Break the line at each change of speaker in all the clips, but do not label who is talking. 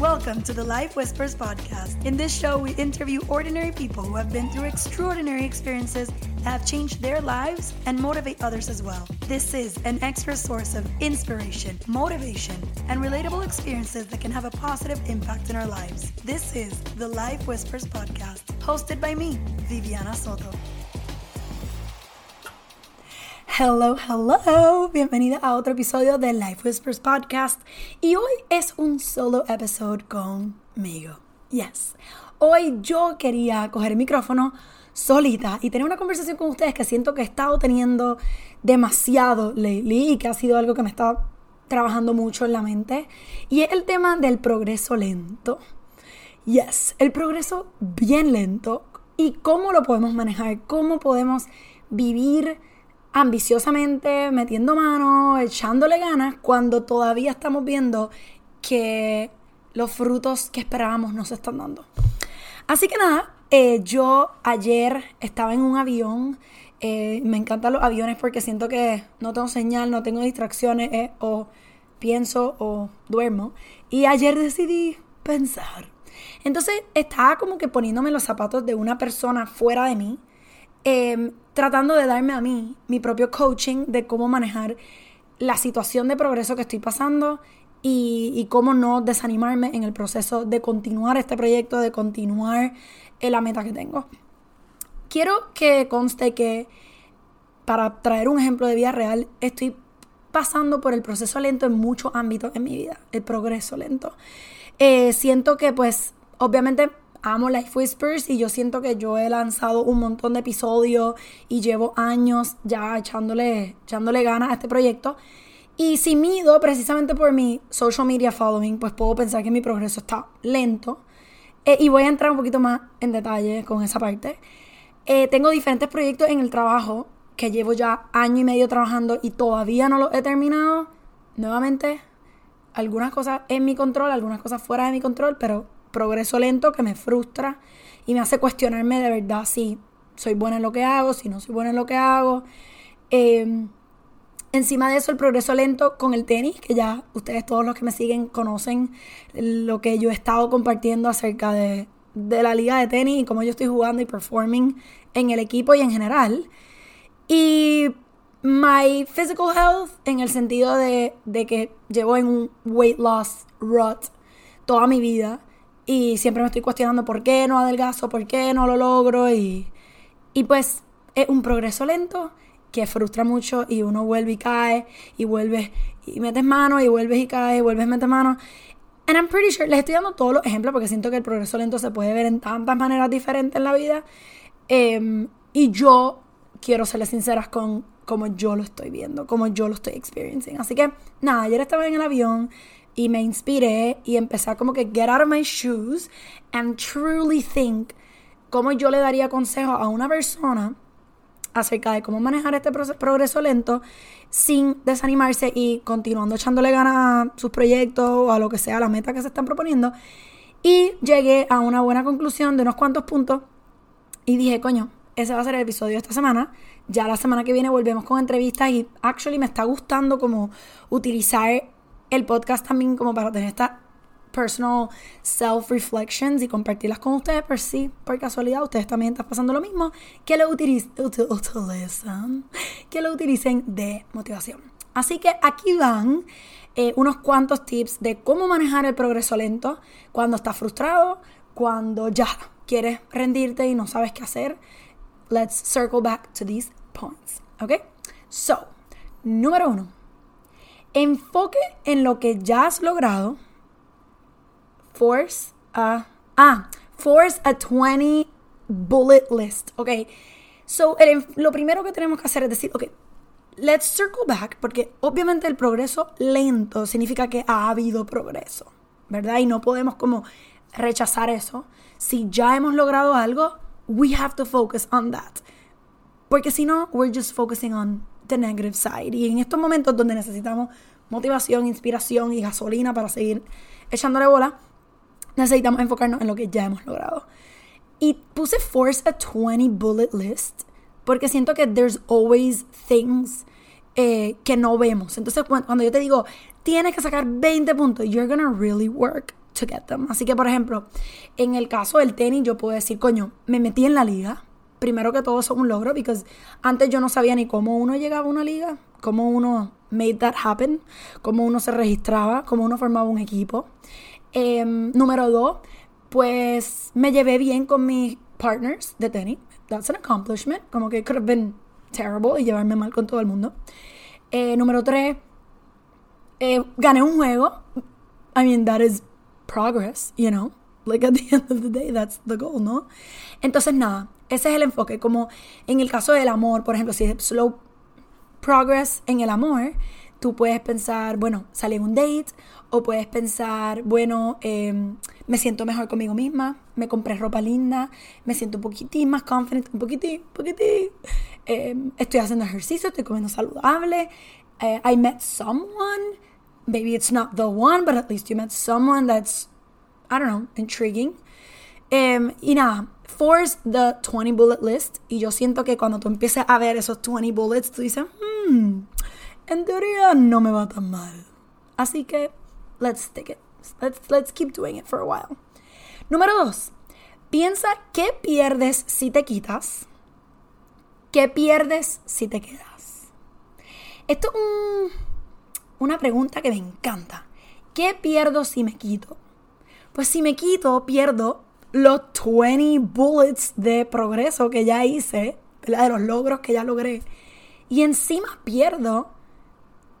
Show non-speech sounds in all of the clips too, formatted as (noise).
Welcome to the Life Whispers podcast. In this show, we interview ordinary people who have been through extraordinary experiences that have changed their lives and motivate others as well. This is an extra source of inspiration, motivation, and relatable experiences that can have a positive impact in our lives. This is the Life Whispers podcast, hosted by me, Viviana Soto. Hello, hello. Bienvenida a otro episodio de Life Whispers Podcast. Y hoy es un solo episode conmigo. Yes. Hoy yo quería coger el micrófono solita y tener una conversación con ustedes que siento que he estado teniendo demasiado lately y que ha sido algo que me está trabajando mucho en la mente. Y es el tema del progreso lento. Yes, el progreso bien lento y cómo lo podemos manejar, cómo podemos vivir ambiciosamente, metiendo mano, echándole ganas, cuando todavía estamos viendo que los frutos que esperábamos no se están dando. Así que nada, eh, yo ayer estaba en un avión. Eh, me encantan los aviones porque siento que no tengo señal, no tengo distracciones, eh, o pienso o duermo. Y ayer decidí pensar. Entonces estaba como que poniéndome los zapatos de una persona fuera de mí Em, tratando de darme a mí mi propio coaching de cómo manejar la situación de progreso que estoy pasando y, cómo no desanimarme en el proceso de continuar este proyecto, de continuar en la meta que tengo. Quiero que conste que, para traer un ejemplo de vida real, estoy pasando por el proceso lento en muchos ámbitos en mi vida, el progreso lento. Eh, siento que pues obviamente amo Life Whispers y yo siento que yo he lanzado un montón de episodios y llevo años ya echándole, echándole ganas a este proyecto. Y si mido precisamente por mi social media following, pues puedo pensar que mi progreso está lento. Eh, y voy a entrar un poquito más en detalle con esa parte. Eh, tengo diferentes proyectos en el trabajo que llevo ya año y medio trabajando y todavía no los he terminado. Nuevamente, algunas cosas en mi control, algunas cosas fuera de mi control, pero progreso lento que me frustra y me hace cuestionarme de verdad si soy buena en lo que hago, si no soy buena en lo que hago. Em, encima de eso, el progreso lento con el tenis, que ya ustedes todos los que me siguen conocen lo que yo he estado compartiendo acerca de, la liga de tenis y cómo yo estoy jugando y performing en el equipo y en general. Y my physical health en el sentido de, de que llevo en un weight loss rut toda mi vida y siempre me estoy cuestionando por qué no adelgazo, por qué no lo logro. Y, y pues es un progreso lento que frustra mucho y uno vuelve y cae y vuelve y metes mano y vuelves y cae y vuelves y metes mano. And I'm pretty sure, les estoy dando todos los ejemplos porque siento que el progreso lento se puede ver en tantas maneras diferentes en la vida. Em, y yo quiero serles sinceras con cómo yo lo estoy viendo, cómo yo lo estoy experiencing. Así que nada, ayer estaba en el avión y me inspiré y empecé a como que get out of my shoes and truly think cómo yo le daría consejo a una persona acerca de cómo manejar este progreso lento sin desanimarse y continuando echándole ganas a sus proyectos o a lo que sea, a la meta que se están proponiendo. Y llegué a una buena conclusión de unos cuantos puntos y dije, coño, ese va a ser el episodio de esta semana. Ya la semana que viene volvemos con entrevistas y actually me está gustando como utilizar el podcast también como para tener estas personal self-reflections y compartirlas con ustedes, por si por casualidad ustedes también están pasando lo mismo, que lo utilicen, (laughs) que lo utilicen de motivación. Así que aquí van eh, unos cuantos tips de cómo manejar el progreso lento cuando estás frustrado, cuando ya quieres rendirte y no sabes qué hacer. Let's circle back to these points. ¿Ok? So, número uno Enfoque en lo que ya has logrado. Force a. Ah, force a 20 bullet list. Ok. So, lo primero que tenemos que hacer es decir, ok, let's circle back, porque obviamente el progreso lento significa que ha habido progreso, ¿verdad? Y no podemos como rechazar eso. Si ya hemos logrado algo, we have to focus on that. Porque si no, we're just focusing on the negative side. Y en estos momentos donde necesitamos motivación, inspiración y gasolina para seguir echándole bola, necesitamos enfocarnos en lo que ya hemos logrado. Y puse Force a 20 bullet list porque siento que there's always things eh, que no vemos. Entonces, cuando yo te digo, tienes que sacar 20 puntos, you're gonna really work to get them. Así que, por ejemplo, en el caso del tenis, yo puedo decir, coño, me metí en la liga. Primero que todo, eso es un logro, porque antes yo no sabía ni cómo uno llegaba a una liga, cómo uno made that happen, cómo uno se registraba, cómo uno formaba un equipo. Em, número dos, pues me llevé bien con mis partners de tenis. That's an accomplishment. Como que could have been terrible y llevarme mal con todo el mundo. Eh, número tres, eh, gané un juego. I mean, that is progress, you know? Like at the (laughs) end of the day, that's the goal, ¿no? Entonces, nada, ese es el enfoque. Como en el caso del amor, por ejemplo, si es slow progress en el amor, tú puedes pensar, bueno, salí en un date, o puedes pensar, bueno, em, me siento mejor conmigo misma, me compré ropa linda, me siento un poquitín más confident, un poquitín, un poquitín. Em, estoy haciendo ejercicio, estoy comiendo saludable. Eh, I met someone, maybe it's not the one, but at least you met someone that's, I don't know, intriguing. Um, y nada, force the 20 bullet list. Y yo siento que cuando tú empieces a ver esos 20 bullets, tú dices, hmm, en teoría no me va tan mal. Así que, let's stick it. Let's, let's keep doing it for a while. Número dos, piensa qué pierdes si te quitas, qué pierdes si te quedas. Esto es una pregunta que me encanta. ¿Qué pierdo si me quito? Pues si me quito, pierdo los 20 bullets de progreso que ya hice, de los logros que ya logré. Y encima pierdo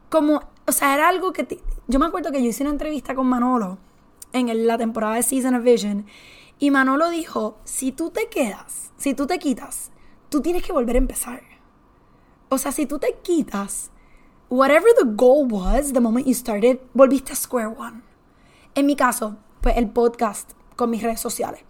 como, o sea, era algo que... yo me acuerdo que yo hice una entrevista con Manolo en la temporada de Season of Vision y Manolo dijo, si tú te quedas, si tú te quitas, tú tienes que volver a empezar. O sea, si tú te quitas, whatever the goal was, the moment you started, volviste a square one. En mi caso, pues el podcast con mis redes sociales.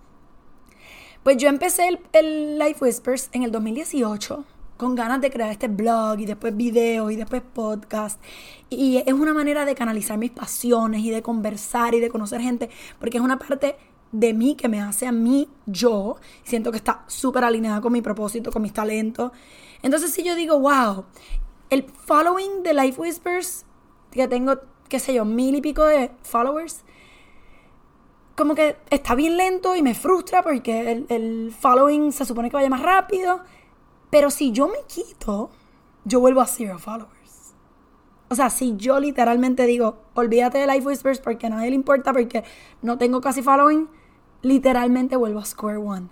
Pues yo empecé el, Life Whispers en el 2018 con ganas de crear este blog y después videos y después podcast. Y es una manera de canalizar mis pasiones y de conversar y de conocer gente, porque es una parte de mí que me hace a mí yo. Siento que está súper alineada con mi propósito, con mis talentos. Entonces si yo digo, wow, el following de Life Whispers, que tengo, qué sé yo, mil y pico de followers, como que está bien lento y me frustra porque el, el, following se supone que vaya más rápido. Pero si yo me quito, yo vuelvo a zero followers. O sea, si yo literalmente digo, olvídate de Life Whispers porque a nadie le importa porque no tengo casi following, literalmente vuelvo a square one.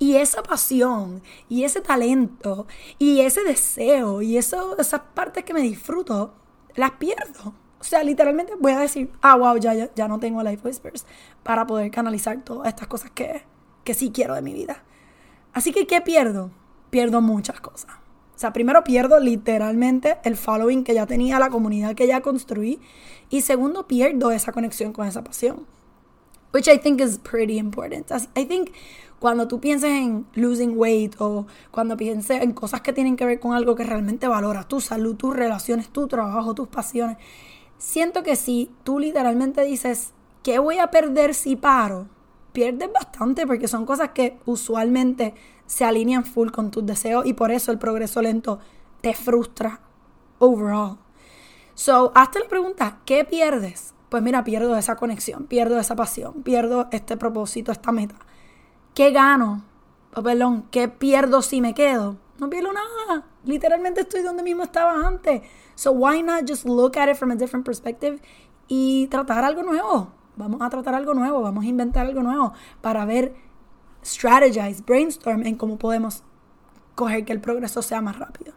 Y esa pasión, y ese talento, y ese deseo, y eso, esas partes que me disfruto, las pierdo. O sea, literalmente voy a decir, ah, wow, ya, ya, no tengo Life Whispers para poder canalizar todas estas cosas que, que sí quiero de mi vida. Así que, ¿qué pierdo? Pierdo muchas cosas. O sea, primero pierdo literalmente el following que ya tenía, la comunidad que ya construí. Y segundo, pierdo esa conexión con esa pasión. Which I think is pretty important. I think cuando tú pienses en losing weight o cuando pienses en cosas que tienen que ver con algo que realmente valoras, tu salud, tus relaciones, tu trabajo, tus pasiones, siento que si tú literalmente dices, ¿qué voy a perder si paro? Pierdes bastante porque son cosas que usualmente se alinean full con tus deseos y por eso el progreso lento te frustra overall. So, hazte la pregunta, ¿qué pierdes? Pues mira, pierdo esa conexión, pierdo esa pasión, pierdo este propósito, esta meta. ¿Qué gano? Oh, perdón, ¿qué pierdo si me quedo? No pierdo nada. Literalmente estoy donde mismo estaba antes. So why not just look at it from a different perspective y tratar algo nuevo? Vamos a tratar algo nuevo, vamos a inventar algo nuevo para ver, strategize, brainstorm en cómo podemos coger que el progreso sea más rápido.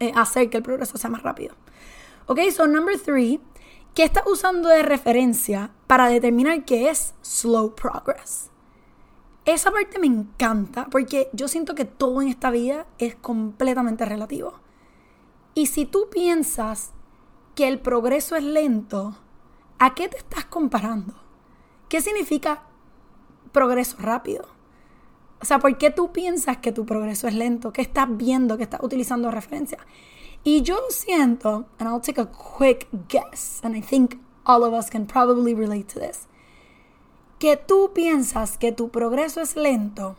Eh, hacer que el progreso sea más rápido. Ok, so number three, ¿qué estás usando de referencia para determinar qué es slow progress? Esa parte me encanta porque yo siento que todo en esta vida es completamente relativo. Y si tú piensas que el progreso es lento, ¿a qué te estás comparando? ¿Qué significa progreso rápido? O sea, ¿por qué tú piensas que tu progreso es lento? ¿Qué estás viendo? ¿Qué estás utilizando referencia? Y yo siento, and I'll take a quick guess, and I think all of us can probably relate to this, que tú piensas que tu progreso es lento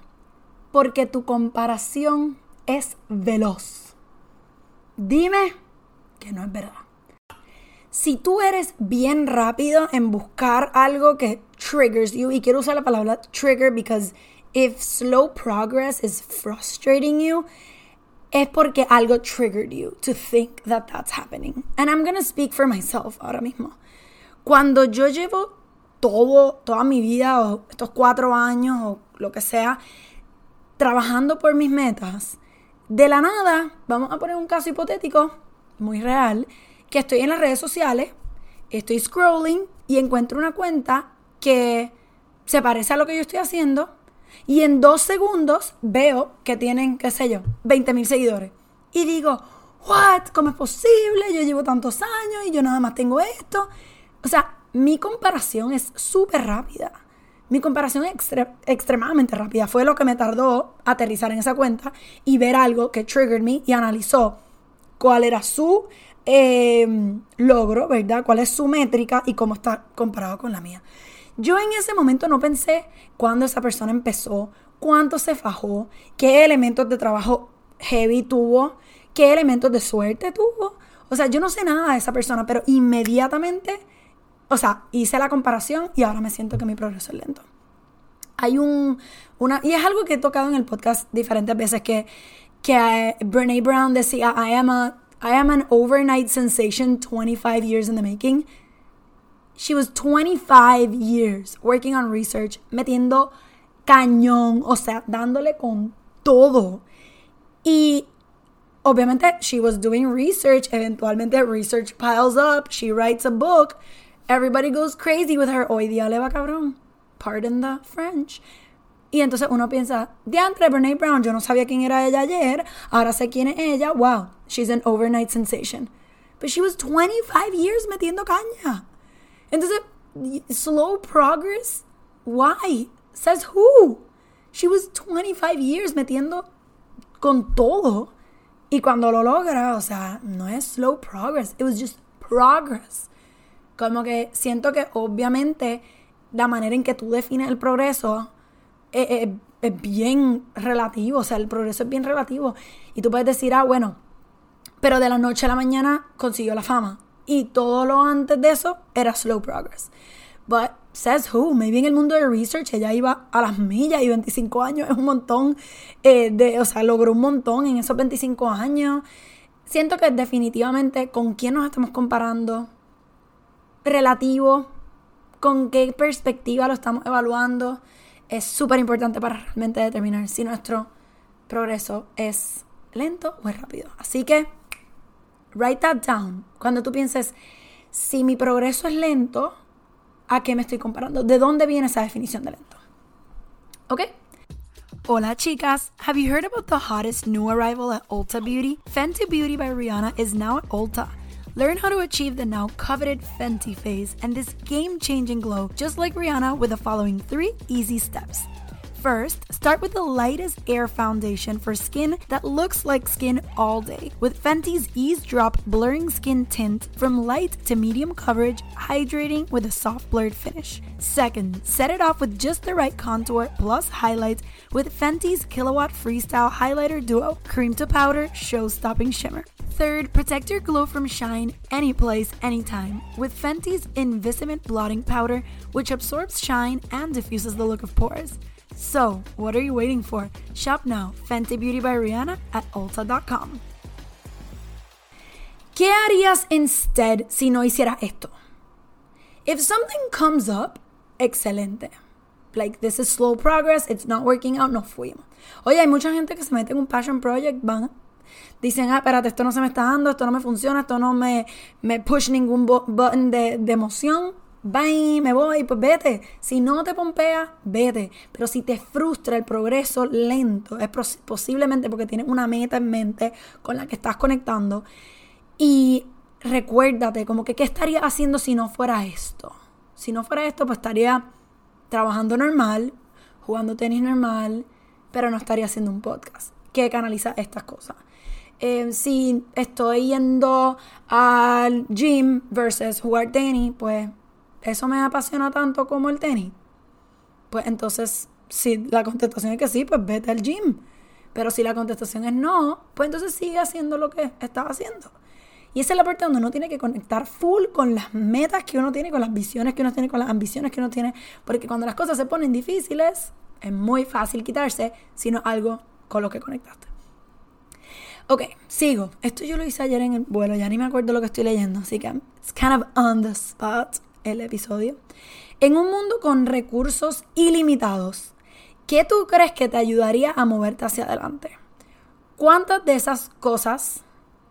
porque tu comparación es veloz. Dime que no es verdad. si tú eres bien rápido en buscar algo que triggers you, y quiero usar la palabra trigger because if slow progress is frustrating you, es porque algo triggered you to think that that's happening. And I'm gonna speak for myself ahora mismo. Cuando yo llevo todo, toda mi vida, o estos cuatro años, o lo que sea, trabajando por mis metas, de la nada, vamos a poner un caso hipotético, muy real, que estoy en las redes sociales, estoy scrolling y encuentro una cuenta que se parece a lo que yo estoy haciendo y en dos segundos veo que tienen, qué sé yo, 20 mil seguidores. Y digo, ¿what? ¿Cómo es posible? Yo llevo tantos años y yo nada más tengo esto. O sea, mi comparación es súper rápida. Mi comparación es extremadamente rápida. Fue lo que me tardó aterrizar en esa cuenta y ver algo que triggered me y analizó cuál era su eh, logro, ¿verdad? ¿Cuál es su métrica y cómo está comparado con la mía? Yo en ese momento no pensé cuándo esa persona empezó, cuánto se fajó, qué elementos de trabajo heavy tuvo, qué elementos de suerte tuvo. O sea, yo no sé nada de esa persona, pero inmediatamente, o sea, hice la comparación y ahora me siento que mi progreso es lento. Hay un, una, y es algo que he tocado en el podcast diferentes veces, que, que eh, Brene Brown decía, I am a I am an overnight sensation 25 years in the making. She was 25 years working on research, metiendo cañón, o sea, dándole con todo. Y obviamente she was doing research, eventualmente research piles up, she writes a book, everybody goes crazy with her. Hoy día le va cabrón. Pardon the French. Y entonces uno piensa, Brown, yo no sabía quién era ella ayer, ahora ella, wow, she's an overnight sensation. But she was 25 years metiendo caña. Entonces, slow progress, why? Says who? She was 25 years metiendo con todo. Y cuando lo logra, o sea, no es slow progress, it was just progress. Como que siento que obviamente la manera en que tú defines el progreso es, bien relativo, o sea, el progreso es bien relativo. Y tú puedes decir, ah, bueno, pero de la noche a la mañana consiguió la fama. Y todo lo antes de eso era slow progress. But says who? Maybe en el mundo de research ella iba a las millas y 25 años es un montón, eh, de, o sea, logró un montón en esos 25 años. Siento que definitivamente con quién nos estamos comparando, relativo, con qué perspectiva lo estamos evaluando es súper importante para realmente determinar si nuestro progreso es lento o es rápido. Así que, write that down. Cuando tú pienses, si mi progreso es lento, ¿a qué me estoy comparando? ¿De dónde viene esa definición de lento? ¿Ok? Hola chicas, have you heard about the hottest new arrival at Ulta Beauty? Fenty Beauty by Rihanna is now at Ulta. Learn how to achieve the now coveted Fenty phase and this game changing glow just like Rihanna with the following three easy steps. First, start with the lightest air foundation for skin that looks like skin all day. With Fenty's Ease Drop Blurring Skin Tint from light to medium coverage, hydrating with a soft blurred finish. Second, set it off with just the right contour plus highlights with Fenty's Kilowatt Freestyle Highlighter Duo Cream to Powder Show Stopping Shimmer. Third, protect your glow from shine any place, anytime with Fenty's Invisimate Blotting Powder, which absorbs shine and diffuses the look of pores. So, what are you waiting for? Shop now, Fenty Beauty by Rihanna at Ulta.com. ¿Qué harías instead si no hicieras esto? If something comes up, excelente. Like, this is slow progress, it's not working out, no fuimos. Oye, hay mucha gente que se mete en un passion project, van dicen, ah, espérate, esto no se me está dando, esto no me funciona, esto no me, me push ningún button de, de emoción, bye, me voy, pues vete. Si no te pompea, vete. Pero si te frustra el progreso lento, es posiblemente porque tienes una meta en mente con la que estás conectando. Y recuérdate, como que, ¿qué estaría haciendo si no fuera esto? Si no fuera esto, pues estaría trabajando normal, jugando tenis normal, pero no estaría haciendo un podcast que canaliza estas cosas. Eh, si estoy yendo al gym versus jugar tenis, pues eso me apasiona tanto como el tenis. Pues entonces, si la contestación es que sí, pues vete al gym. Pero si la contestación es no, pues entonces sigue haciendo lo que estaba haciendo. Y esa es la parte donde uno tiene que conectar full con las metas que uno tiene, con las visiones que uno tiene, con las ambiciones que uno tiene. Porque cuando las cosas se ponen difíciles, es muy fácil quitarse, sino algo con lo que conectaste. Ok, sigo. Esto yo lo hice ayer en el vuelo, ya ni me acuerdo lo que estoy leyendo, así que it's kind of on the spot el episodio. En un mundo con recursos ilimitados, ¿qué tú crees que te ayudaría a moverte hacia adelante? ¿Cuántas de esas cosas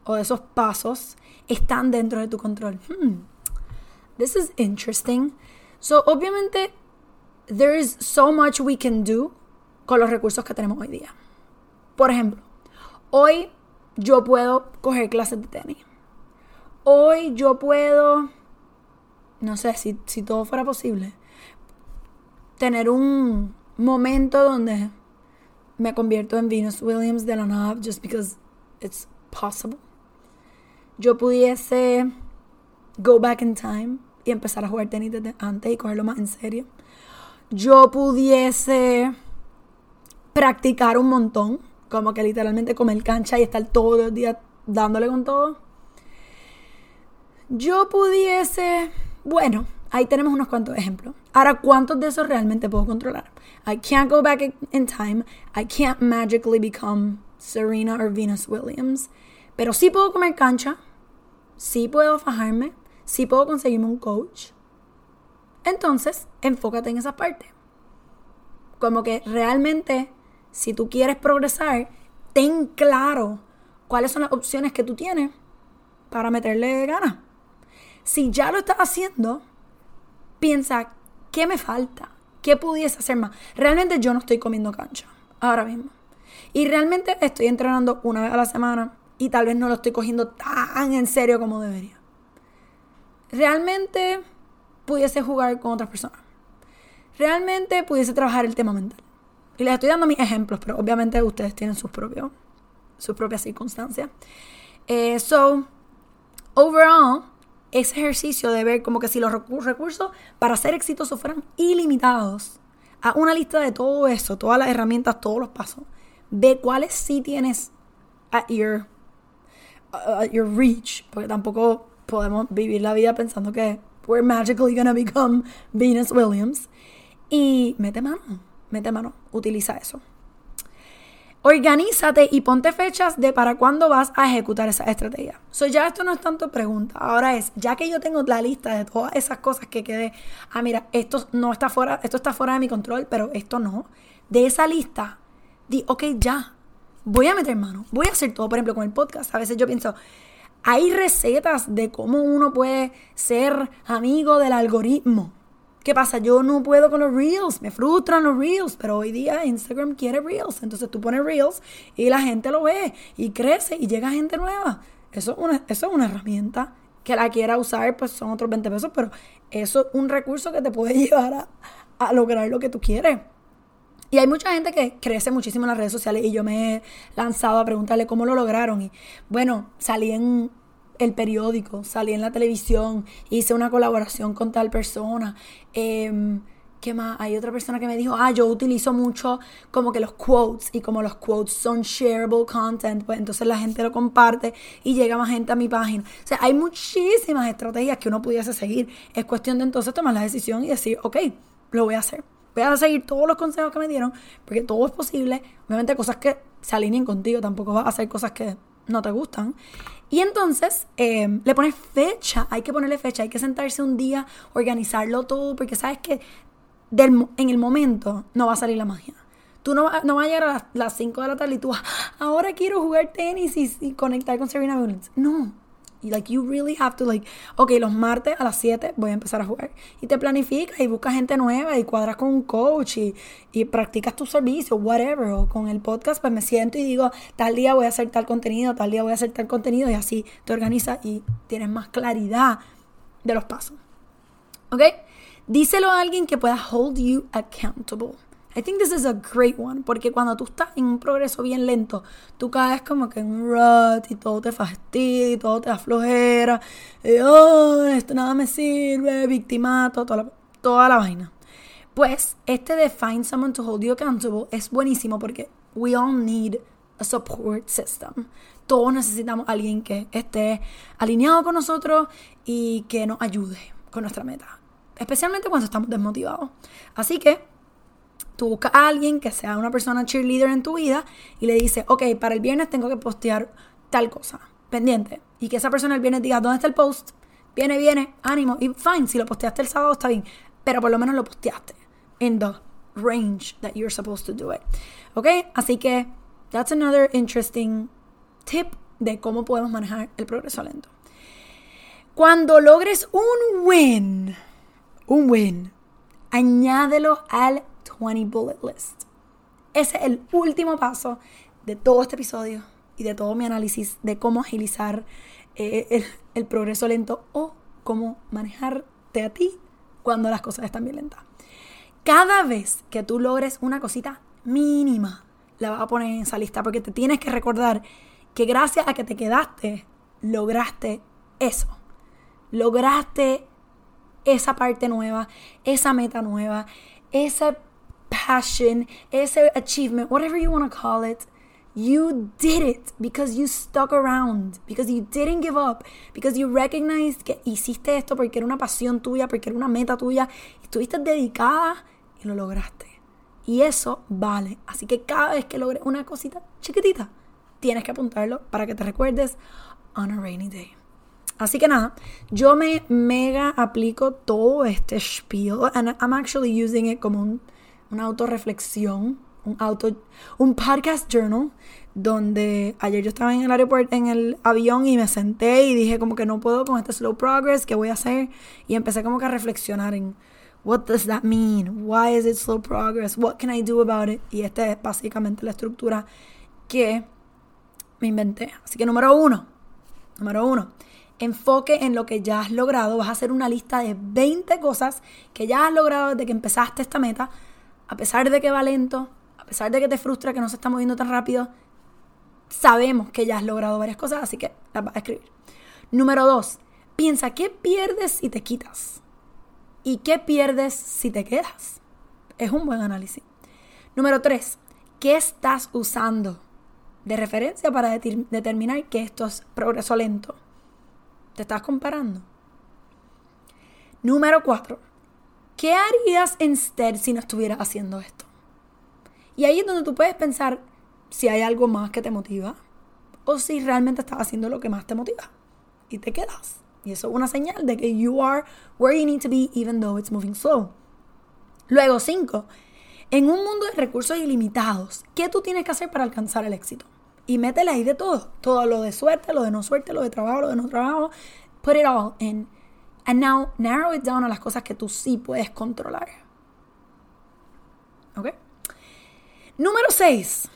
o de esos pasos están dentro de tu control? Hmm. This is interesting. So, obviamente, there is so much we can do con los recursos que tenemos hoy día. Por ejemplo, hoy yo puedo coger clases de tenis. Hoy yo puedo, no sé, si, si todo fuera posible, tener un momento donde me convierto en Venus Williams de la nada, just because it's possible. Yo pudiese go back in time y empezar a jugar tenis desde antes y cogerlo más en serio. Yo pudiese practicar un montón como que literalmente comer cancha y estar todos los días dándole con todo. Yo pudiese, bueno, ahí tenemos unos cuantos ejemplos. Ahora, ¿cuántos de esos realmente puedo controlar? I can't go back in time. I can't magically become Serena or Venus Williams. Pero sí puedo comer cancha. Sí puedo fajarme. Sí puedo conseguirme un coach. Entonces, enfócate en esa parte. Como que realmente si tú quieres progresar, ten claro cuáles son las opciones que tú tienes para meterle ganas. Si ya lo estás haciendo, piensa, ¿qué me falta? ¿Qué pudiese hacer más? Realmente yo no estoy comiendo cancha ahora mismo. Y realmente estoy entrenando una vez a la semana y tal vez no lo estoy cogiendo tan en serio como debería. Realmente pudiese jugar con otras personas. Realmente pudiese trabajar el tema mental. Y les estoy dando mis ejemplos, pero obviamente ustedes tienen sus, propios, sus propias circunstancias. Eh, so, overall, ese ejercicio de ver como que si los recursos para ser exitosos fueran ilimitados, a una lista de todo eso, todas las herramientas, todos los pasos, ve cuáles sí tienes at your, at your reach, porque tampoco podemos vivir la vida pensando que we're magically gonna become Venus Williams. Y mete mano mete mano, utiliza eso. Organízate y ponte fechas de para cuándo vas a ejecutar esa estrategia. So, ya esto no es tanto pregunta. Ahora es, ya que yo tengo la lista de todas esas cosas que quedé, ah, mira, esto no está fuera, esto está fuera de mi control, pero esto no. De esa lista, di, ok, ya, voy a meter mano, voy a hacer todo. Por ejemplo, con el podcast, a veces yo pienso, hay recetas de cómo uno puede ser amigo del algoritmo. ¿Qué pasa? Yo no puedo con los reels, me frustran los reels, pero hoy día Instagram quiere reels. Entonces tú pones reels y la gente lo ve y crece y llega gente nueva. Eso es una, eso es una herramienta que la quiera usar, pues son otros 20 pesos, pero eso es un recurso que te puede (laughs) llevar a, a lograr lo que tú quieres. Y hay mucha gente que crece muchísimo en las redes sociales y yo me he lanzado a preguntarle cómo lo lograron. Y bueno, salí en el periódico, salí en la televisión, hice una colaboración con tal persona. Eh, ¿Qué más? Hay otra persona que me dijo, ah, yo utilizo mucho como que los quotes y como los quotes son shareable content, pues entonces la gente lo comparte y llega más gente a mi página. O sea, hay muchísimas estrategias que uno pudiese seguir. Es cuestión de entonces tomar la decisión y decir, ok, lo voy a hacer. Voy a seguir todos los consejos que me dieron, porque todo es posible. Obviamente cosas que se alineen contigo, tampoco vas a hacer cosas que no te gustan. Y entonces eh, le pones fecha, hay que ponerle fecha, hay que sentarse un día, organizarlo todo, porque sabes que en el momento no va a salir la magia. Tú no, no vas a llegar a las, 5 de la tarde y tú, ah, ahora quiero jugar tenis y, y conectar con Serena Williams. No, like, you really have to, like, ok, los martes a las 7 voy a empezar a jugar. Y te planificas y buscas gente nueva y cuadras con un coach y, y practicas tu servicio, whatever. O con el podcast, pues me siento y digo, tal día voy a hacer tal contenido, tal día voy a hacer tal contenido y así te organizas y tienes más claridad de los pasos. ¿Ok? Díselo a alguien que pueda hold you accountable. I think this is a great one, porque cuando tú estás en un progreso bien lento, tú caes como que en un rut y todo te fastidia y todo te aflojera. Y, oh, esto nada me sirve, victimato, toda la, toda la vaina. Pues este de Find Someone to Hold You Accountable es buenísimo porque we all need a support system. Todos necesitamos alguien que esté alineado con nosotros y que nos ayude con nuestra meta. Especialmente cuando estamos desmotivados. Así que tú buscas a alguien que sea una persona cheerleader en tu vida y le dices, ok, para el viernes tengo que postear tal cosa, pendiente. Y que esa persona el viernes diga, ¿dónde está el post? Viene, viene, ánimo. Y fine, si lo posteaste el sábado está bien. Pero por lo menos lo posteaste. In the range that you're supposed to do it. ¿Ok? Así que that's another interesting tip de cómo podemos manejar el progreso lento. Cuando logres un win, un win, añádelo al 20 bullet list. Ese es el último paso de todo este episodio y de todo mi análisis de cómo agilizar eh, el, el progreso lento o cómo manejarte a ti cuando las cosas están bien lentas. Cada vez que tú logres una cosita mínima, la vas a poner en esa lista porque te tienes que recordar que gracias a que te quedaste, lograste eso. Lograste esa parte nueva, esa meta nueva, esa passion, ese achievement, whatever you want to call it. You did it because you stuck around, because you didn't give up, because you recognized que hiciste esto porque era una pasión tuya, porque era una meta tuya, estuviste dedicada y lo lograste. Y eso vale. Así que cada vez que logres una cosita chiquitita, tienes que apuntarlo para que te recuerdes on a rainy day. Así que nada, yo me mega aplico todo este spiel and I'm actually using it como un, una autorreflexión, un auto un podcast journal donde ayer yo estaba en el aeropuerto en el avión y me senté y dije como que no puedo con este slow progress, ¿qué voy a hacer? Y empecé como que a reflexionar en what does that mean? Why is it slow progress? What can I do about it? Y esta es básicamente la estructura que me inventé. Así que número uno, número uno, enfoque en lo que ya has logrado. Vas a hacer una lista de 20 cosas que ya has logrado desde que empezaste esta meta. A pesar de que va lento, a pesar de que te frustra que no se está moviendo tan rápido, sabemos que ya has logrado varias cosas, así que las vas a escribir. Número dos, piensa qué pierdes si te quitas y qué pierdes si te quedas. Es un buen análisis. Número tres, ¿qué estás usando de referencia para determinar que esto es progreso lento? ¿Te estás comparando? Número cuatro, ¿qué harías instead si no estuvieras haciendo esto? Y ahí es donde tú puedes pensar si hay algo más que te motiva o si realmente estás haciendo lo que más te motiva y te quedas. Y eso es una señal de que you are where you need to be even though it's moving slow. Luego, cinco, en un mundo de recursos ilimitados, ¿qué tú tienes que hacer para alcanzar el éxito? Y métele ahí de todo. Todo lo de suerte, lo de no suerte, lo de trabajo, lo de no trabajo. Put it all in. And now narrow it down a las cosas que tú sí puedes controlar. ¿Ok? Número 6.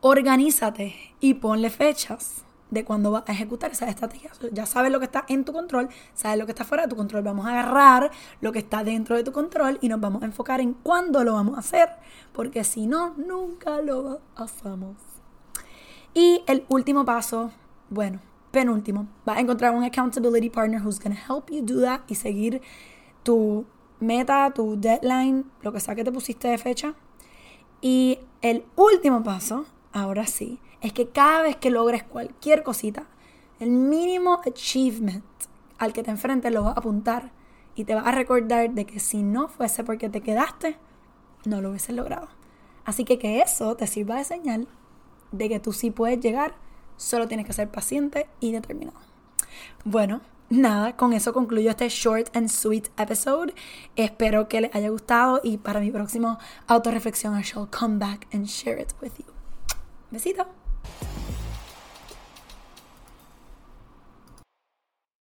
Organízate y ponle fechas de cuando vas a ejecutar esa estrategia. Ya sabes lo que está en tu control, sabes lo que está fuera de tu control. Vamos a agarrar lo que está dentro de tu control y nos vamos a enfocar en cuándo lo vamos a hacer, porque si no, nunca lo hacemos. Y el último paso, bueno, penúltimo, vas a encontrar un accountability partner who's going to help you do that y seguir tu meta, tu deadline, lo que sea que te pusiste de fecha. Y el último paso, ahora sí, es que cada vez que logres cualquier cosita, el mínimo achievement al que te enfrentes lo vas a apuntar y te vas a recordar de que si no fuese porque te quedaste, no lo hubieses logrado. Así que que eso te sirva de señal de que tú sí puedes llegar, solo tienes que ser paciente y determinado. Bueno, nada, con eso concluyo este short and sweet episode. Espero que les haya gustado y para mi próximo autorreflexión I shall come back and share it with you. Besito.